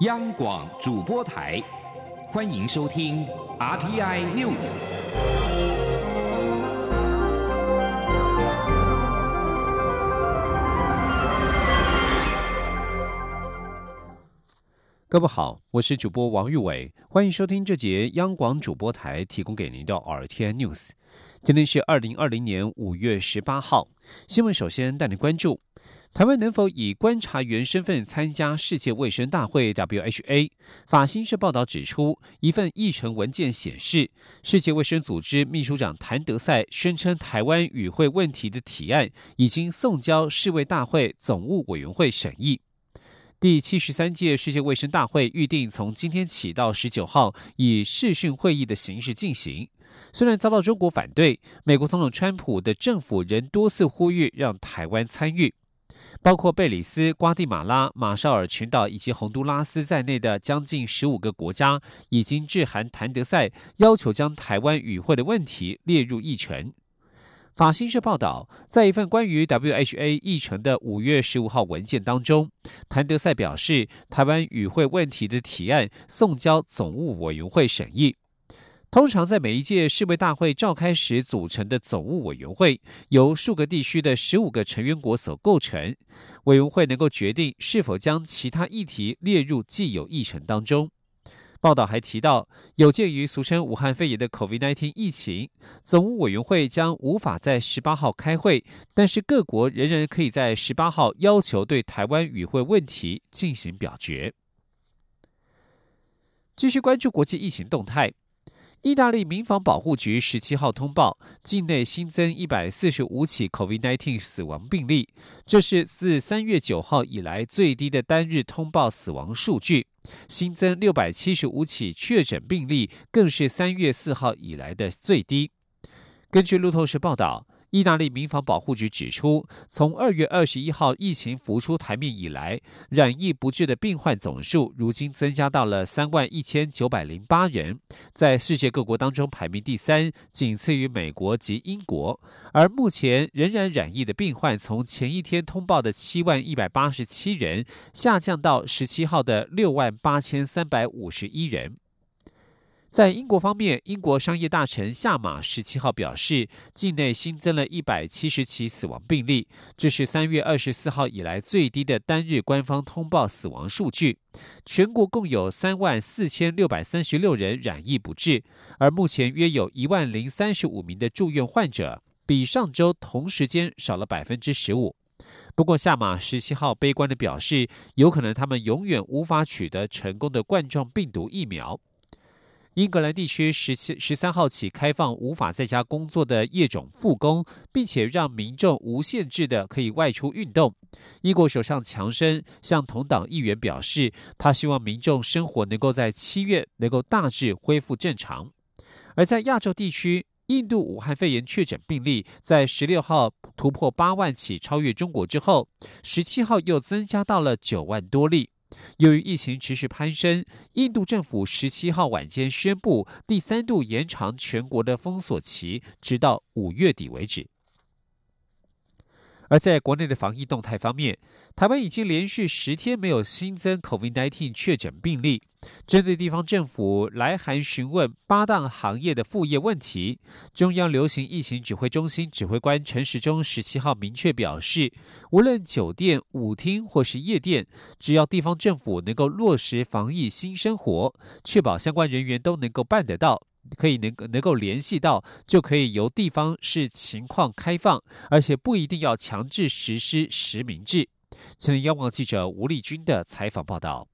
央广主播台，欢迎收听 RTI News。各位好，我是主播王玉伟，欢迎收听这节央广主播台提供给您的 RTI News。今天是二零二零年五月十八号，新闻首先带您关注。台湾能否以观察员身份参加世界卫生大会 （WHA）？法新社报道指出，一份议程文件显示，世界卫生组织秘书长谭德赛宣称，台湾与会问题的提案已经送交世卫大会总务委员会审议。第七十三届世界卫生大会预定从今天起到十九号以视讯会议的形式进行。虽然遭到中国反对，美国总统川普的政府仍多次呼吁让台湾参与。包括贝里斯、瓜地马拉、马绍尔群岛以及洪都拉斯在内的将近十五个国家，已经致函谭德赛，要求将台湾与会的问题列入议程。法新社报道，在一份关于 WHA 议程的五月十五号文件当中，谭德赛表示，台湾与会问题的提案送交总务委员会审议。通常在每一届世卫大会召开时组成的总务委员会，由数个地区的十五个成员国所构成。委员会能够决定是否将其他议题列入既有议程当中。报道还提到，有鉴于俗称武汉肺炎的 COVID-19 疫情，总务委员会将无法在十八号开会，但是各国仍然可以在十八号要求对台湾与会问题进行表决。继续关注国际疫情动态。意大利民防保护局十七号通报，境内新增一百四十五起 COVID-19 死亡病例，这是自三月九号以来最低的单日通报死亡数据。新增六百七十五起确诊病例，更是三月四号以来的最低。根据路透社报道。意大利民防保护局指出，从二月二十一号疫情浮出台面以来，染疫不治的病患总数如今增加到了三万一千九百零八人，在世界各国当中排名第三，仅次于美国及英国。而目前仍然染疫的病患，从前一天通报的七万一百八十七人，下降到十七号的六万八千三百五十一人。在英国方面，英国商业大臣夏马十七号表示，境内新增了一百七十起死亡病例，这是三月二十四号以来最低的单日官方通报死亡数据。全国共有三万四千六百三十六人染疫不治，而目前约有一万零三十五名的住院患者，比上周同时间少了百分之十五。不过，夏马十七号悲观的表示，有可能他们永远无法取得成功的冠状病毒疫苗。英格兰地区十七十三号起开放无法在家工作的业种复工，并且让民众无限制的可以外出运动。英国首相强生向同党议员表示，他希望民众生活能够在七月能够大致恢复正常。而在亚洲地区，印度武汉肺炎确诊病例在十六号突破八万起，超越中国之后，十七号又增加到了九万多例。由于疫情持续攀升，印度政府十七号晚间宣布第三度延长全国的封锁期，直到五月底为止。而在国内的防疫动态方面，台湾已经连续十天没有新增 COVID-19 确诊病例。针对地方政府来函询问八大行业的副业问题，中央流行疫情指挥中心指挥官陈时中十七号明确表示，无论酒店、舞厅或是夜店，只要地方政府能够落实防疫新生活，确保相关人员都能够办得到。可以能能够联系到，就可以由地方视情况开放，而且不一定要强制实施实名制。请央广记者吴丽君的采访报道。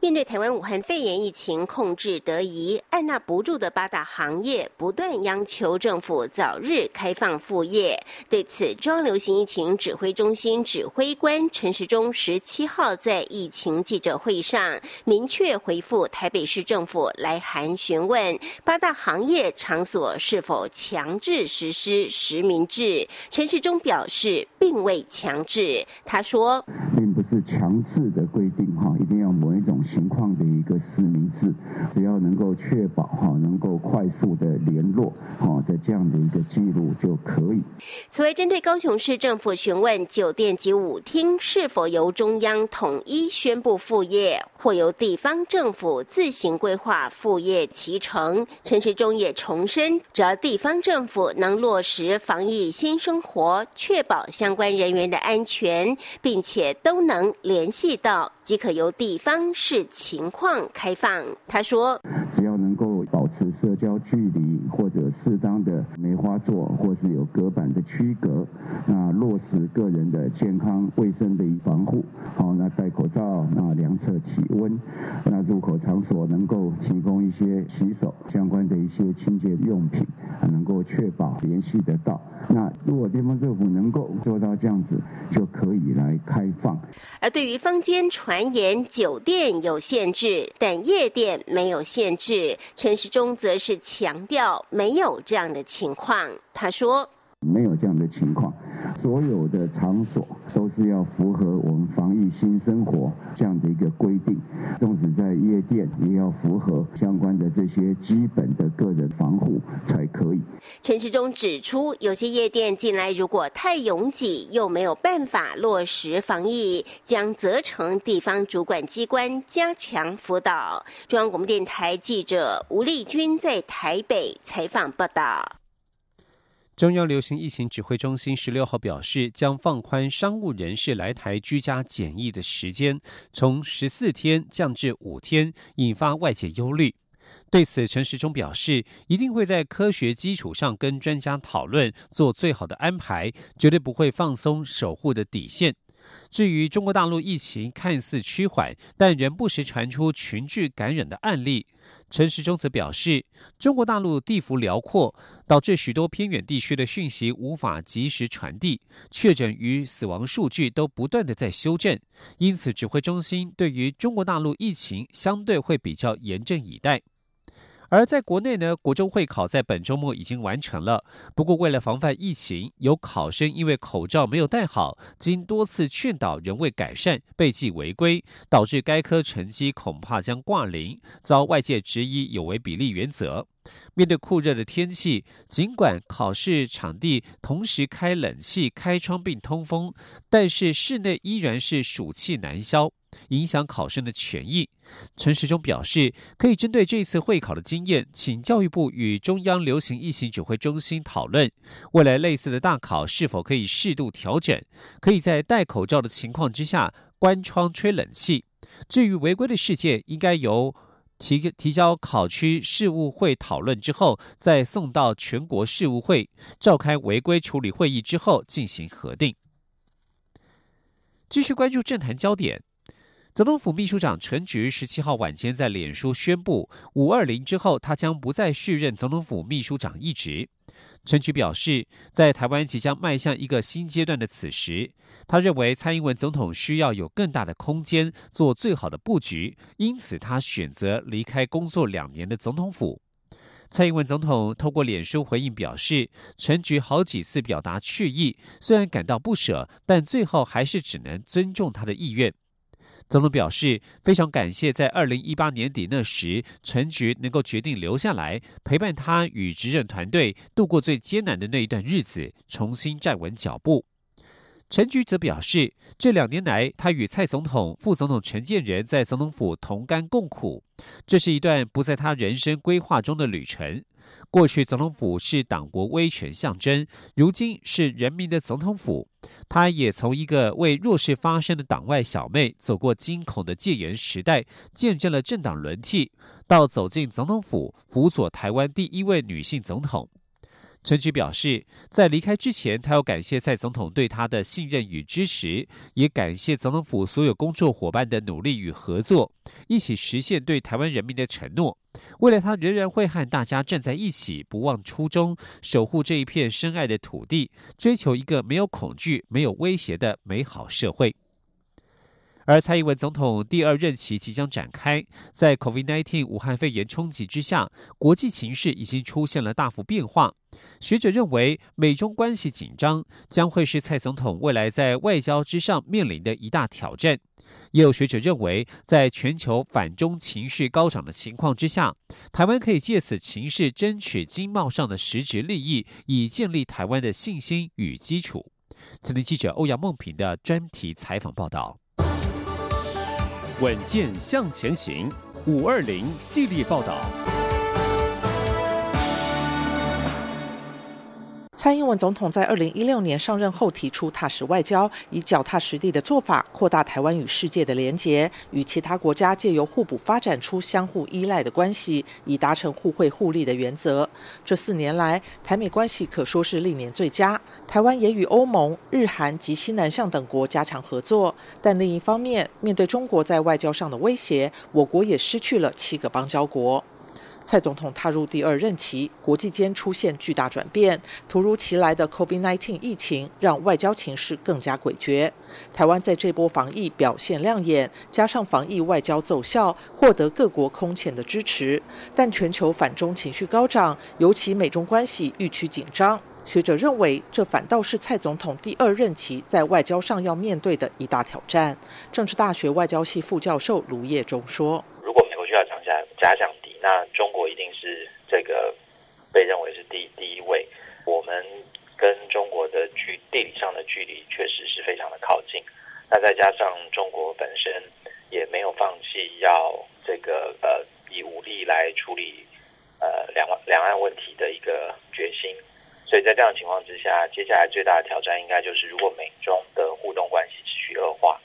面对台湾武汉肺炎疫情控制得宜，按捺不住的八大行业不断央求政府早日开放复业。对此，中央流行疫情指挥中心指挥官陈时中十七号在疫情记者会上明确回复台北市政府来函询问八大行业场所是否强制实施实名制。陈时中表示，并未强制。他说，并不是强制的规定，哈，一定要。每一种情况的一个实名制，只要能够确保哈能够快速的联络哈的这样的一个记录就可以。此外，针对高雄市政府询问酒店及舞厅是否由中央统一宣布复业，或由地方政府自行规划复业其程，陈时中也重申，只要地方政府能落实防疫新生活，确保相关人员的安全，并且都能联系到，即可由地方视情况开放。他说：“持社交距离，或者适当的梅花座，或是有隔板的区隔，那落实个人的健康卫生的防护，好，那戴口罩，那量测体温，那入口场所能够提供一些洗手相关的一些清洁用品，能够确保联系得到。那如果地方政府能够做到这样子，就可以来开放。而对于坊间传言酒店有限制，但夜店没有限制，陈时中则是强调没有这样的情况。他说。没有这样的情况，所有的场所都是要符合我们防疫新生活这样的一个规定，纵使在夜店也要符合相关的这些基本的个人防护才可以。陈世忠指出，有些夜店进来如果太拥挤，又没有办法落实防疫，将责成地方主管机关加强辅导。中央广播电台记者吴丽君在台北采访报道。中央流行疫情指挥中心十六号表示，将放宽商务人士来台居家检疫的时间，从十四天降至五天，引发外界忧虑。对此，陈时中表示，一定会在科学基础上跟专家讨论，做最好的安排，绝对不会放松守护的底线。至于中国大陆疫情看似趋缓，但仍不时传出群聚感染的案例，陈时中则表示，中国大陆地幅辽阔，导致许多偏远地区的讯息无法及时传递，确诊与死亡数据都不断的在修正，因此指挥中心对于中国大陆疫情相对会比较严阵以待。而在国内呢，国中会考在本周末已经完成了。不过，为了防范疫情，有考生因为口罩没有戴好，经多次劝导仍未改善，被记违规，导致该科成绩恐怕将挂零，遭外界质疑有违比例原则。面对酷热的天气，尽管考试场地同时开冷气、开窗并通风，但是室内依然是暑气难消。影响考生的权益。陈时中表示，可以针对这次会考的经验，请教育部与中央流行疫情指挥中心讨论，未来类似的大考是否可以适度调整，可以在戴口罩的情况之下关窗吹冷气。至于违规的事件，应该由提提交考区事务会讨论之后，再送到全国事务会召开违规处理会议之后进行核定。继续关注政坛焦点。总统府秘书长陈菊十七号晚间在脸书宣布，五二零之后，他将不再续任总统府秘书长一职。陈菊表示，在台湾即将迈向一个新阶段的此时，他认为蔡英文总统需要有更大的空间做最好的布局，因此他选择离开工作两年的总统府。蔡英文总统透过脸书回应表示，陈菊好几次表达去意，虽然感到不舍，但最后还是只能尊重他的意愿。总统表示，非常感谢在二零一八年底那时，陈菊能够决定留下来陪伴他与执政团队度过最艰难的那一段日子，重新站稳脚步。陈菊则表示，这两年来，他与蔡总统、副总统陈建仁在总统府同甘共苦，这是一段不在他人生规划中的旅程。过去总统府是党国威权象征，如今是人民的总统府。他也从一个为弱势发声的党外小妹，走过惊恐的戒严时代，见证了政党轮替，到走进总统府，辅佐台湾第一位女性总统。陈菊表示，在离开之前，他要感谢蔡总统对他的信任与支持，也感谢总统府所有工作伙伴的努力与合作，一起实现对台湾人民的承诺。未来，他仍然会和大家站在一起，不忘初衷，守护这一片深爱的土地，追求一个没有恐惧、没有威胁的美好社会。而蔡英文总统第二任期即将展开，在 COVID-19 武汉肺炎冲击之下，国际情势已经出现了大幅变化。学者认为，美中关系紧张将会是蔡总统未来在外交之上面临的一大挑战。也有学者认为，在全球反中情绪高涨的情况之下，台湾可以借此情势争取经贸上的实质利益，以建立台湾的信心与基础。曾经记者欧阳梦平的专题采访报道。稳健向前行，五二零系列报道。蔡英文总统在二零一六年上任后提出踏实外交，以脚踏实地的做法扩大台湾与世界的连结，与其他国家借由互补发展出相互依赖的关系，以达成互惠互利的原则。这四年来，台美关系可说是历年最佳。台湾也与欧盟、日韩及西南向等国加强合作。但另一方面，面对中国在外交上的威胁，我国也失去了七个邦交国。蔡总统踏入第二任期，国际间出现巨大转变，突如其来的 COVID-19 疫情让外交情势更加诡谲。台湾在这波防疫表现亮眼，加上防疫外交奏效，获得各国空前的支持。但全球反中情绪高涨，尤其美中关系愈趋紧张。学者认为，这反倒是蔡总统第二任期在外交上要面对的一大挑战。政治大学外交系副教授卢业忠说：“如果美国需要降价，加强。”那中国一定是这个被认为是第第一位。我们跟中国的距地理上的距离确实是非常的靠近。那再加上中国本身也没有放弃要这个呃以武力来处理呃两两岸问题的一个决心。所以在这样的情况之下，接下来最大的挑战应该就是如果美中的互动关系持续恶化，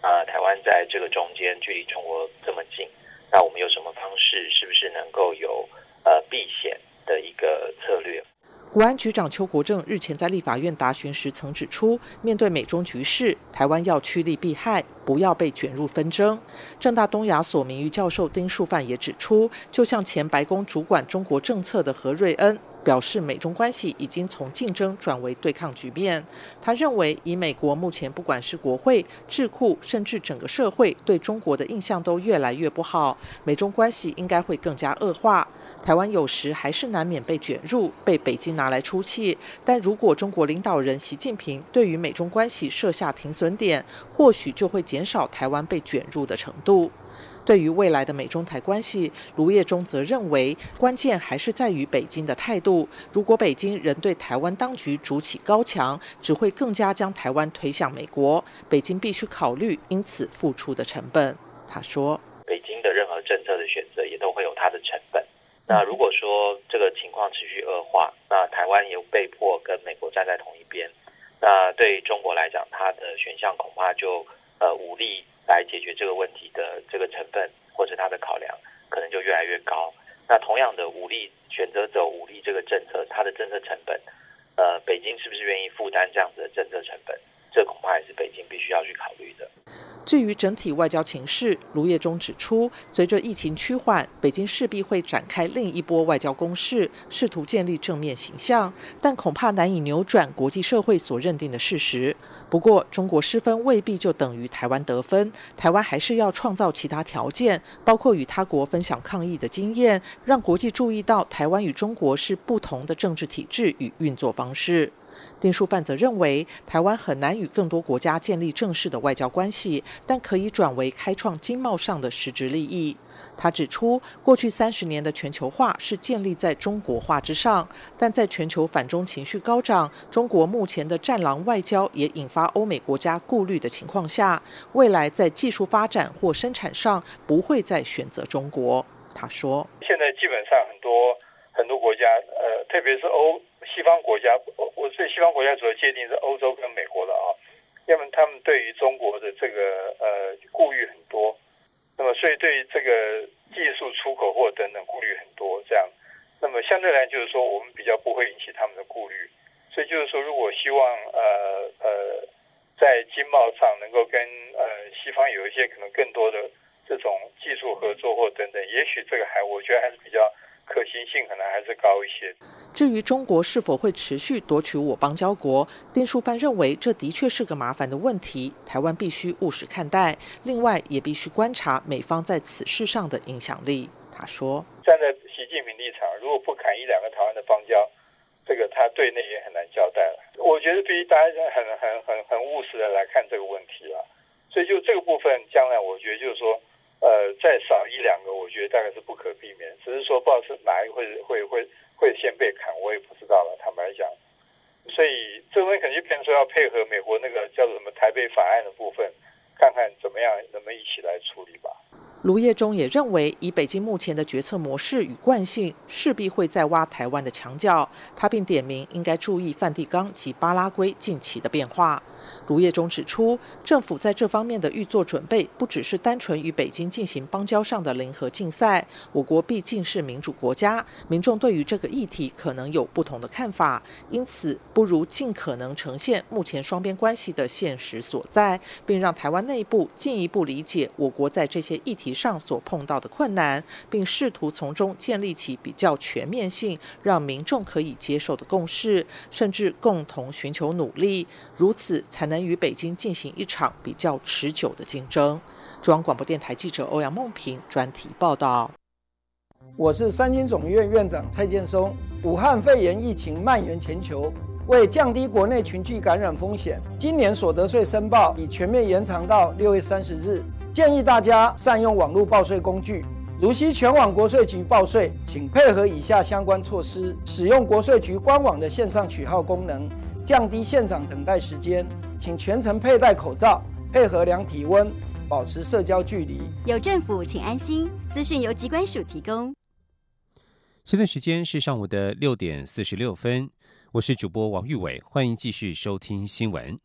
啊，台湾在这个中间距离中国这么近。那我们有什么方式？是不是能够有呃避险的一个策略？国安局长邱国正日前在立法院答询时曾指出，面对美中局势，台湾要趋利避害，不要被卷入纷争。正大东亚所名誉教授丁树范也指出，就像前白宫主管中国政策的何瑞恩。表示美中关系已经从竞争转为对抗局面。他认为，以美国目前不管是国会、智库，甚至整个社会对中国的印象都越来越不好，美中关系应该会更加恶化。台湾有时还是难免被卷入，被北京拿来出气。但如果中国领导人习近平对于美中关系设下停损点，或许就会减减少台湾被卷入的程度。对于未来的美中台关系，卢业中则认为，关键还是在于北京的态度。如果北京仍对台湾当局筑起高墙，只会更加将台湾推向美国。北京必须考虑因此付出的成本。他说：“北京的任何政策的选择也都会有它的成本。那如果说这个情况持续恶化，那台湾也被迫跟美国站在同一边，那对中国来讲，它的选项恐怕就呃武力。”来解决这个问题的这个成分或者它的考量，可能就越来越高。那同样的武力选择走武力这个政策，它的政策成本，呃，北京是不是愿意负担这样子的政策成本？这恐怕也是北京必须要去考虑的。至于整体外交情势，卢业中指出，随着疫情趋缓，北京势必会展开另一波外交攻势，试图建立正面形象，但恐怕难以扭转国际社会所认定的事实。不过，中国失分未必就等于台湾得分，台湾还是要创造其他条件，包括与他国分享抗疫的经验，让国际注意到台湾与中国是不同的政治体制与运作方式。丁书范则认为，台湾很难与更多国家建立正式的外交关系，但可以转为开创经贸上的实质利益。他指出，过去三十年的全球化是建立在中国化之上，但在全球反中情绪高涨、中国目前的战狼外交也引发欧美国家顾虑的情况下，未来在技术发展或生产上不会再选择中国。他说：“现在基本上很多很多国家，呃，特别是欧。”西方国家，我我对西方国家主要界定是欧洲跟美国的啊，要么他们对于中国的这个呃顾虑很多，那么所以对于这个技术出口或等等顾虑很多，这样，那么相对来就是说我们比较不会引起他们的顾虑，所以就是说如果希望呃呃在经贸上能够跟呃西方有一些可能更多的这种技术合作或等等，也许这个还我觉得还是比较。性可能还是高一些。至于中国是否会持续夺取我邦交国，丁书帆认为这的确是个麻烦的问题，台湾必须务实看待。另外，也必须观察美方在此事上的影响力。他说：“站在习近平立场，如果不砍一两个台湾的邦交，这个他对内也很难交代了。我觉得，必须大家很很很很务实的来看这个问题了。所以就这个部分，将来我觉得就是说，呃，再少一两个，我觉得大概是不可避免。只是说不知道是哪一个会会会会先被砍，我也不知道了。坦白讲，所以这东西肯定变成说要配合美国那个叫做什么台北法案的部分，看看怎么样能不能一起来处理吧。卢业中也认为，以北京目前的决策模式与惯性，势必会再挖台湾的墙角。他并点名应该注意梵蒂冈及巴拉圭近期的变化。卢业中指出，政府在这方面的预做准备，不只是单纯与北京进行邦交上的零和竞赛。我国毕竟是民主国家，民众对于这个议题可能有不同的看法，因此不如尽可能呈现目前双边关系的现实所在，并让台湾内部进一步理解我国在这些议题上所碰到的困难，并试图从中建立起比较全面性、让民众可以接受的共识，甚至共同寻求努力，如此。才能与北京进行一场比较持久的竞争。中央广播电台记者欧阳梦平专题报道。我是三军总院院长蔡建松。武汉肺炎疫情蔓延全球，为降低国内群聚感染风险，今年所得税申报已全面延长到六月三十日。建议大家善用网络报税工具，如需前往国税局报税，请配合以下相关措施：使用国税局官网的线上取号功能，降低现场等待时间。请全程佩戴口罩，配合量体温，保持社交距离。有政府，请安心。资讯由机关署提供。现在时间是上午的六点四十六分，我是主播王玉伟，欢迎继续收听新闻。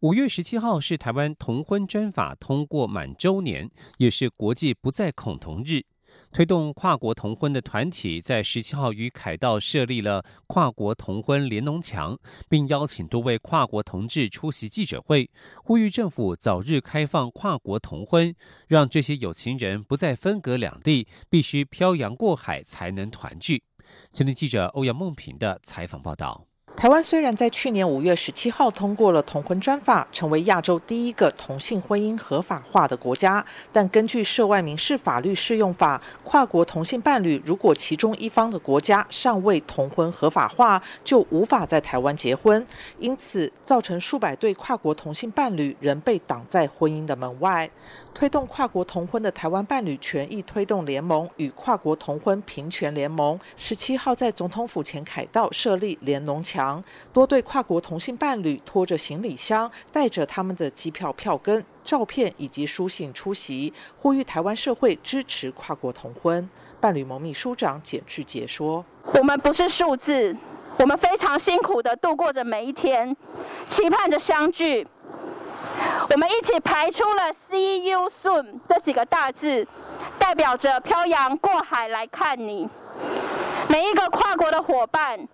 五月十七号是台湾同婚专法通过满周年，也是国际不再恐同日。推动跨国同婚的团体在十七号与凯道设立了跨国同婚联农墙，并邀请多位跨国同志出席记者会，呼吁政府早日开放跨国同婚，让这些有情人不再分隔两地，必须漂洋过海才能团聚。前天记者欧阳梦平的采访报道。台湾虽然在去年五月十七号通过了同婚专法，成为亚洲第一个同性婚姻合法化的国家，但根据涉外民事法律适用法，跨国同性伴侣如果其中一方的国家尚未同婚合法化，就无法在台湾结婚，因此造成数百对跨国同性伴侣仍被挡在婚姻的门外。推动跨国同婚的台湾伴侣权益推动联盟与跨国同婚平权联盟十七号在总统府前凯道设立联农墙，多对跨国同性伴侣拖着行李箱，带着他们的机票票根、照片以及书信出席，呼吁台湾社会支持跨国同婚。伴侣盟秘书长简志杰说：“我们不是数字，我们非常辛苦的度过着每一天，期盼着相聚。”我们一起排出了 “See you soon” 这几个大字，代表着漂洋过海来看你。每一个跨国的伙伴，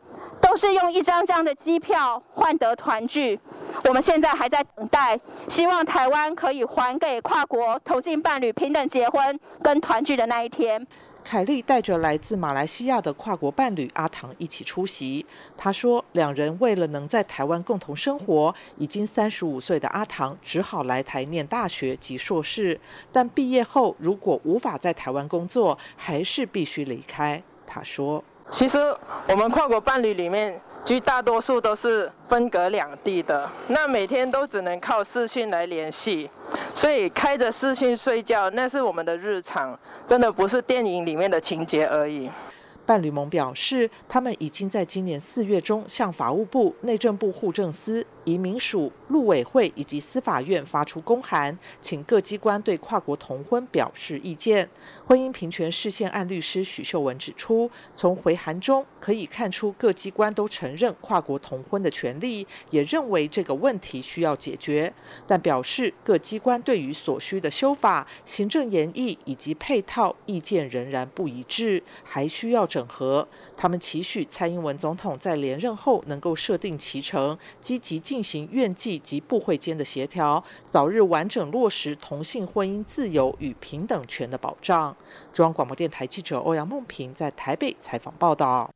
都是用一张张的机票换得团聚。我们现在还在等待，希望台湾可以还给跨国同性伴侣平等结婚跟团聚的那一天。凯莉带着来自马来西亚的跨国伴侣阿唐一起出席。他说，两人为了能在台湾共同生活，已经三十五岁的阿唐只好来台念大学及硕士。但毕业后如果无法在台湾工作，还是必须离开。他说：“其实我们跨国伴侣里面。”绝大多数都是分隔两地的，那每天都只能靠视讯来联系，所以开着视讯睡觉，那是我们的日常，真的不是电影里面的情节而已。伴侣盟表示，他们已经在今年四月中向法务部、内政部户政司。移民署、陆委会以及司法院发出公函，请各机关对跨国同婚表示意见。婚姻平权事件案律师许秀文指出，从回函中可以看出，各机关都承认跨国同婚的权利，也认为这个问题需要解决，但表示各机关对于所需的修法、行政研议以及配套意见仍然不一致，还需要整合。他们期许蔡英文总统在连任后能够设定其程，积极进。进行院际及部会间的协调，早日完整落实同性婚姻自由与平等权的保障。中央广播电台记者欧阳梦平在台北采访报道。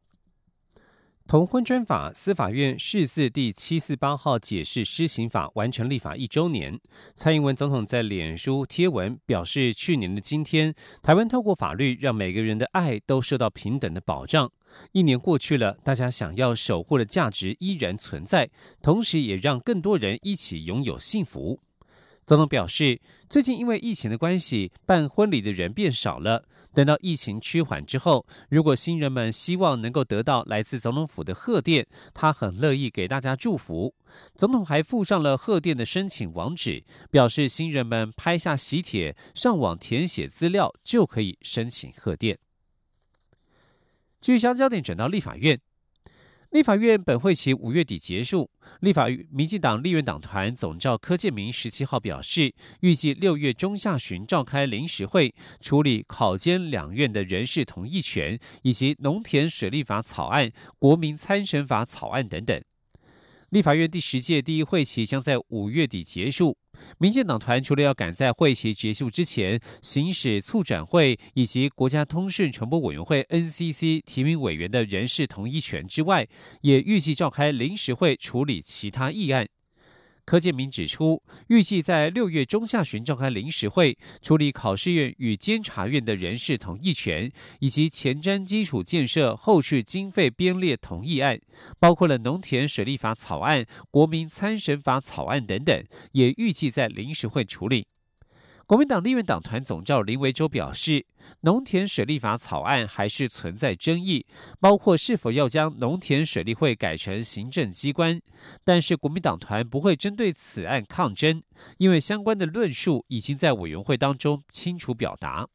同婚专法司法院释字第七四八号解释施行法完成立法一周年，蔡英文总统在脸书贴文表示，去年的今天，台湾透过法律让每个人的爱都受到平等的保障。一年过去了，大家想要守护的价值依然存在，同时也让更多人一起拥有幸福。总统表示，最近因为疫情的关系，办婚礼的人变少了。等到疫情趋缓之后，如果新人们希望能够得到来自总统府的贺电，他很乐意给大家祝福。总统还附上了贺电的申请网址，表示新人们拍下喜帖，上网填写资料就可以申请贺电。继续将焦点转到立法院。立法院本会期五月底结束，立法民进党立院党团总召柯建明十七号表示，预计六月中下旬召开临时会，处理考监两院的人事同意权以及农田水利法草案、国民参审法草案等等。立法院第十届第一会期将在五月底结束。民进党团除了要赶在会期结束之前行使促转会以及国家通讯传播委员会 NCC 提名委员的人事同意权之外，也预计召开临时会处理其他议案。柯建明指出，预计在六月中下旬召开临时会，处理考试院与监察院的人事同意权，以及前瞻基础建设后续经费编列同意案，包括了农田水利法草案、国民参审法草案等等，也预计在临时会处理。国民党立院党团总召林维洲表示，农田水利法草案还是存在争议，包括是否要将农田水利会改成行政机关。但是国民党团不会针对此案抗争，因为相关的论述已经在委员会当中清楚表达。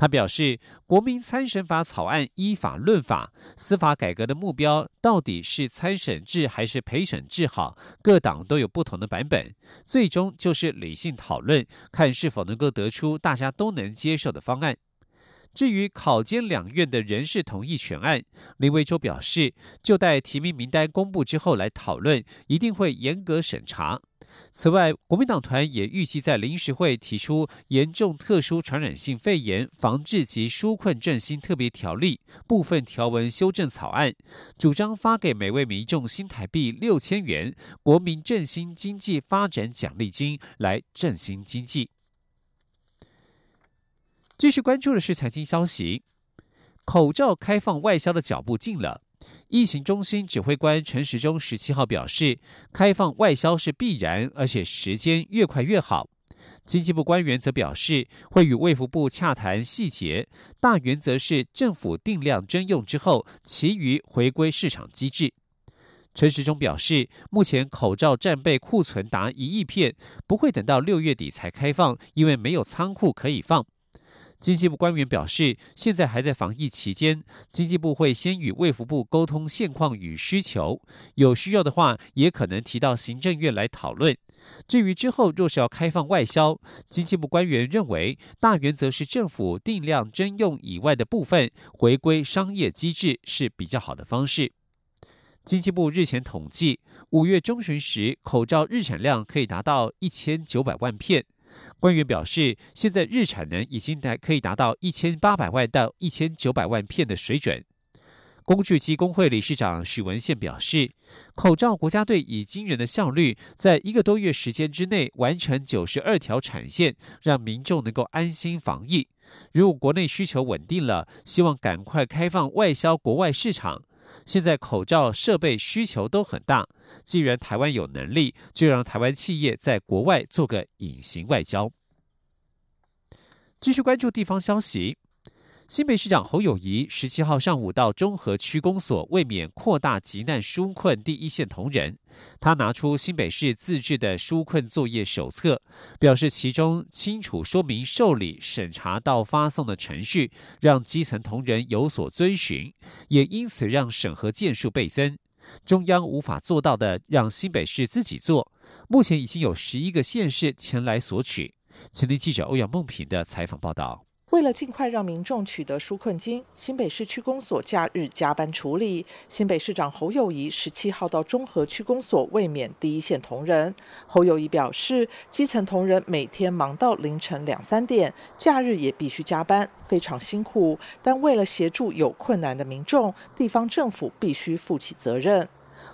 他表示，国民参审法草案依法论法，司法改革的目标到底是参审制还是陪审制好？各党都有不同的版本，最终就是理性讨论，看是否能够得出大家都能接受的方案。至于考监两院的人事同意权案，林维洲表示，就待提名名单公布之后来讨论，一定会严格审查。此外，国民党团也预计在临时会提出严重特殊传染性肺炎防治及纾困振兴特别条例部分条文修正草案，主张发给每位民众新台币六千元国民振兴经济发展奖励金，来振兴经济。继续关注的是财经消息，口罩开放外销的脚步近了。疫情中心指挥官陈时中十七号表示，开放外销是必然，而且时间越快越好。经济部官员则表示，会与卫福部洽谈细节，大原则是政府定量征用之后，其余回归市场机制。陈时中表示，目前口罩战备库存达一亿片，不会等到六月底才开放，因为没有仓库可以放。经济部官员表示，现在还在防疫期间，经济部会先与卫福部沟通现况与需求，有需要的话，也可能提到行政院来讨论。至于之后若是要开放外销，经济部官员认为，大原则是政府定量征用以外的部分回归商业机制是比较好的方式。经济部日前统计，五月中旬时，口罩日产量可以达到一千九百万片。官员表示，现在日产能已经达可以达到一千八百万到一千九百万片的水准。工具机工会理事长许文宪表示，口罩国家队以惊人的效率，在一个多月时间之内完成九十二条产线，让民众能够安心防疫。如果国内需求稳定了，希望赶快开放外销国外市场。现在口罩设备需求都很大，既然台湾有能力，就让台湾企业在国外做个隐形外交。继续关注地方消息，新北市长侯友谊十七号上午到中和区公所，为免扩大急难纾困第一线同仁，他拿出新北市自制的纾困作业手册，表示其中清楚说明受理、审查到发送的程序，让基层同仁有所遵循，也因此让审核件数倍增。中央无法做到的，让新北市自己做。目前已经有十一个县市前来索取。前听记者欧阳梦平的采访报道。为了尽快让民众取得纾困金，新北市区公所假日加班处理。新北市长侯友谊十七号到中和区公所慰勉第一线同仁。侯友谊表示，基层同仁每天忙到凌晨两三点，假日也必须加班，非常辛苦。但为了协助有困难的民众，地方政府必须负起责任。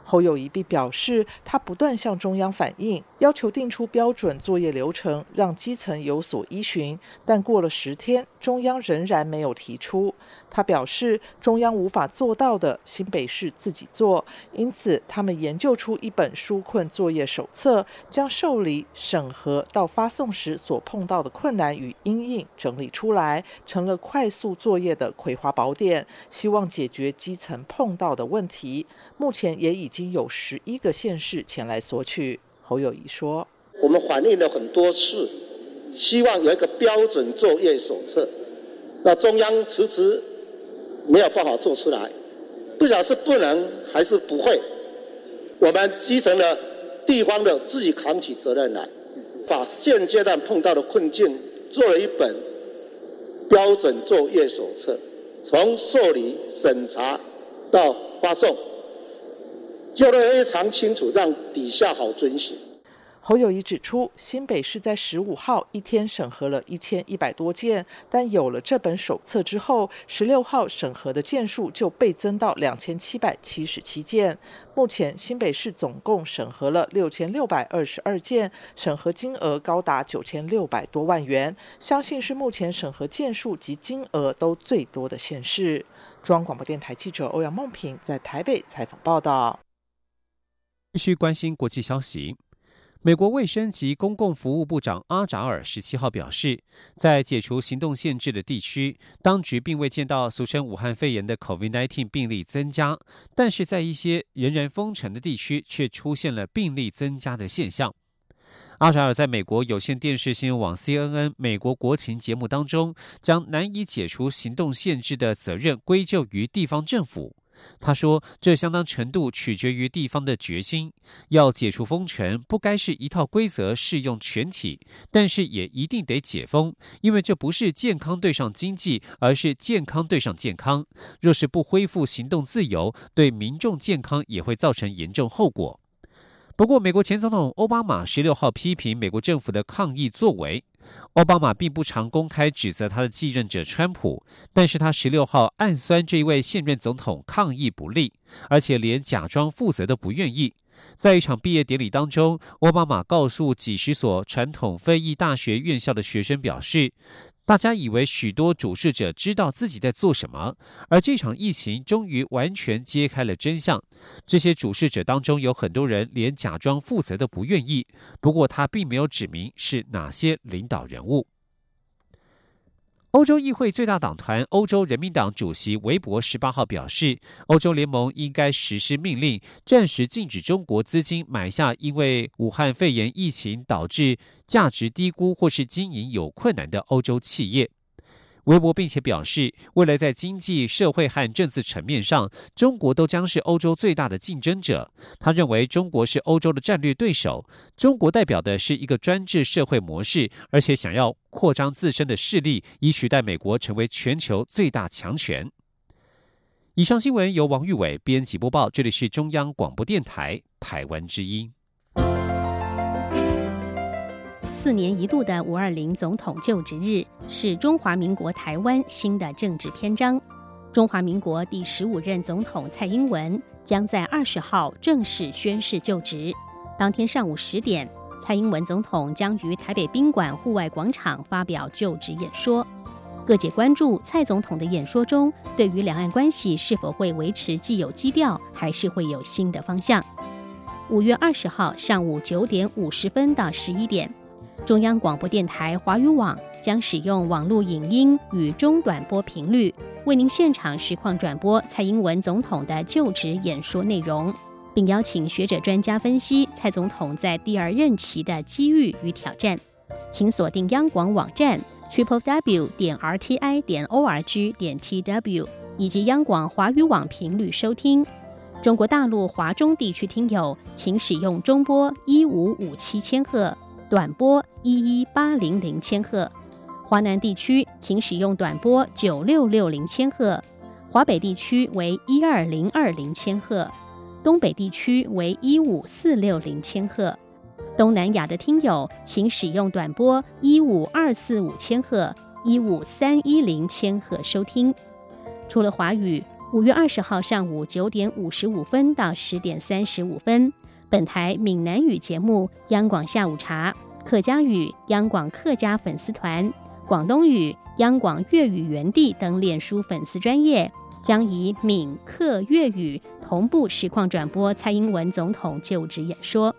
侯友谊并表示，他不断向中央反映，要求定出标准作业流程，让基层有所依循。但过了十天，中央仍然没有提出。他表示，中央无法做到的，新北市自己做。因此，他们研究出一本纾困作业手册，将受理、审核到发送时所碰到的困难与阴影整理出来，成了快速作业的葵花宝典，希望解决基层碰到的问题。目前也已已经有十一个县市前来索取。侯友谊说：“我们反映了很多次，希望有一个标准作业手册，那中央迟迟没有办法做出来，不晓得是不能还是不会。我们基层的地方的自己扛起责任来，把现阶段碰到的困境做了一本标准作业手册，从受理、审查到发送。”交得非常清楚，让底下好遵循。侯友谊指出，新北市在十五号一天审核了一千一百多件，但有了这本手册之后，十六号审核的件数就倍增到两千七百七十七件。目前新北市总共审核了六千六百二十二件，审核金额高达九千六百多万元，相信是目前审核件数及金额都最多的县市。中央广播电台记者欧阳梦平在台北采访报道。继续关心国际消息，美国卫生及公共服务部长阿扎尔十七号表示，在解除行动限制的地区，当局并未见到俗称武汉肺炎的 COVID-19 病例增加，但是在一些仍然封城的地区，却出现了病例增加的现象。阿扎尔在美国有线电视新闻网 CNN 美国国情节目当中，将难以解除行动限制的责任归咎于地方政府。他说：“这相当程度取决于地方的决心。要解除封城，不该是一套规则适用全体，但是也一定得解封，因为这不是健康对上经济，而是健康对上健康。若是不恢复行动自由，对民众健康也会造成严重后果。”不过，美国前总统奥巴马十六号批评美国政府的抗议作为。奥巴马并不常公开指责他的继任者川普，但是他十六号暗酸这一位现任总统抗议不利，而且连假装负责都不愿意。在一场毕业典礼当中，奥巴马告诉几十所传统非裔大学院校的学生表示。大家以为许多主事者知道自己在做什么，而这场疫情终于完全揭开了真相。这些主事者当中有很多人连假装负责都不愿意。不过他并没有指明是哪些领导人物。欧洲议会最大党团欧洲人民党主席韦伯十八号表示，欧洲联盟应该实施命令，暂时禁止中国资金买下因为武汉肺炎疫情导致价值低估或是经营有困难的欧洲企业。微博并且表示，未来在经济社会和政治层面上，中国都将是欧洲最大的竞争者。他认为中国是欧洲的战略对手，中国代表的是一个专制社会模式，而且想要扩张自身的势力，以取代美国成为全球最大强权。以上新闻由王玉伟编辑播报，这里是中央广播电台台湾之音。四年一度的五二零总统就职日是中华民国台湾新的政治篇章。中华民国第十五任总统蔡英文将在二十号正式宣誓就职。当天上午十点，蔡英文总统将于台北宾馆户外广场发表就职演说。各界关注蔡总统的演说中，对于两岸关系是否会维持既有基调，还是会有新的方向。五月二十号上午九点五十分到十一点。中央广播电台华语网将使用网络影音与中短波频率，为您现场实况转播蔡英文总统的就职演说内容，并邀请学者专家分析蔡总统在第二任期的机遇与挑战。请锁定央广网站 triple w 点 r t i 点 o r g 点 t w 以及央广华语网频率收听。中国大陆华中地区听友，请使用中波一五五七千赫。短波一一八零零千赫，华南地区请使用短波九六六零千赫，华北地区为一二零二零千赫，东北地区为一五四六零千赫，东南亚的听友请使用短波一五二四五千赫、一五三一零千赫收听。除了华语，五月二十号上午九点五十五分到十点三十五分，本台闽南语节目《央广下午茶》，客家语央广客家粉丝团，广东语央广粤语园地等脸书粉丝专业，将以闽客粤语同步实况转播蔡英文总统就职演说。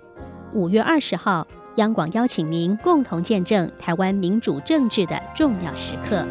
五月二十号，央广邀请您共同见证台湾民主政治的重要时刻。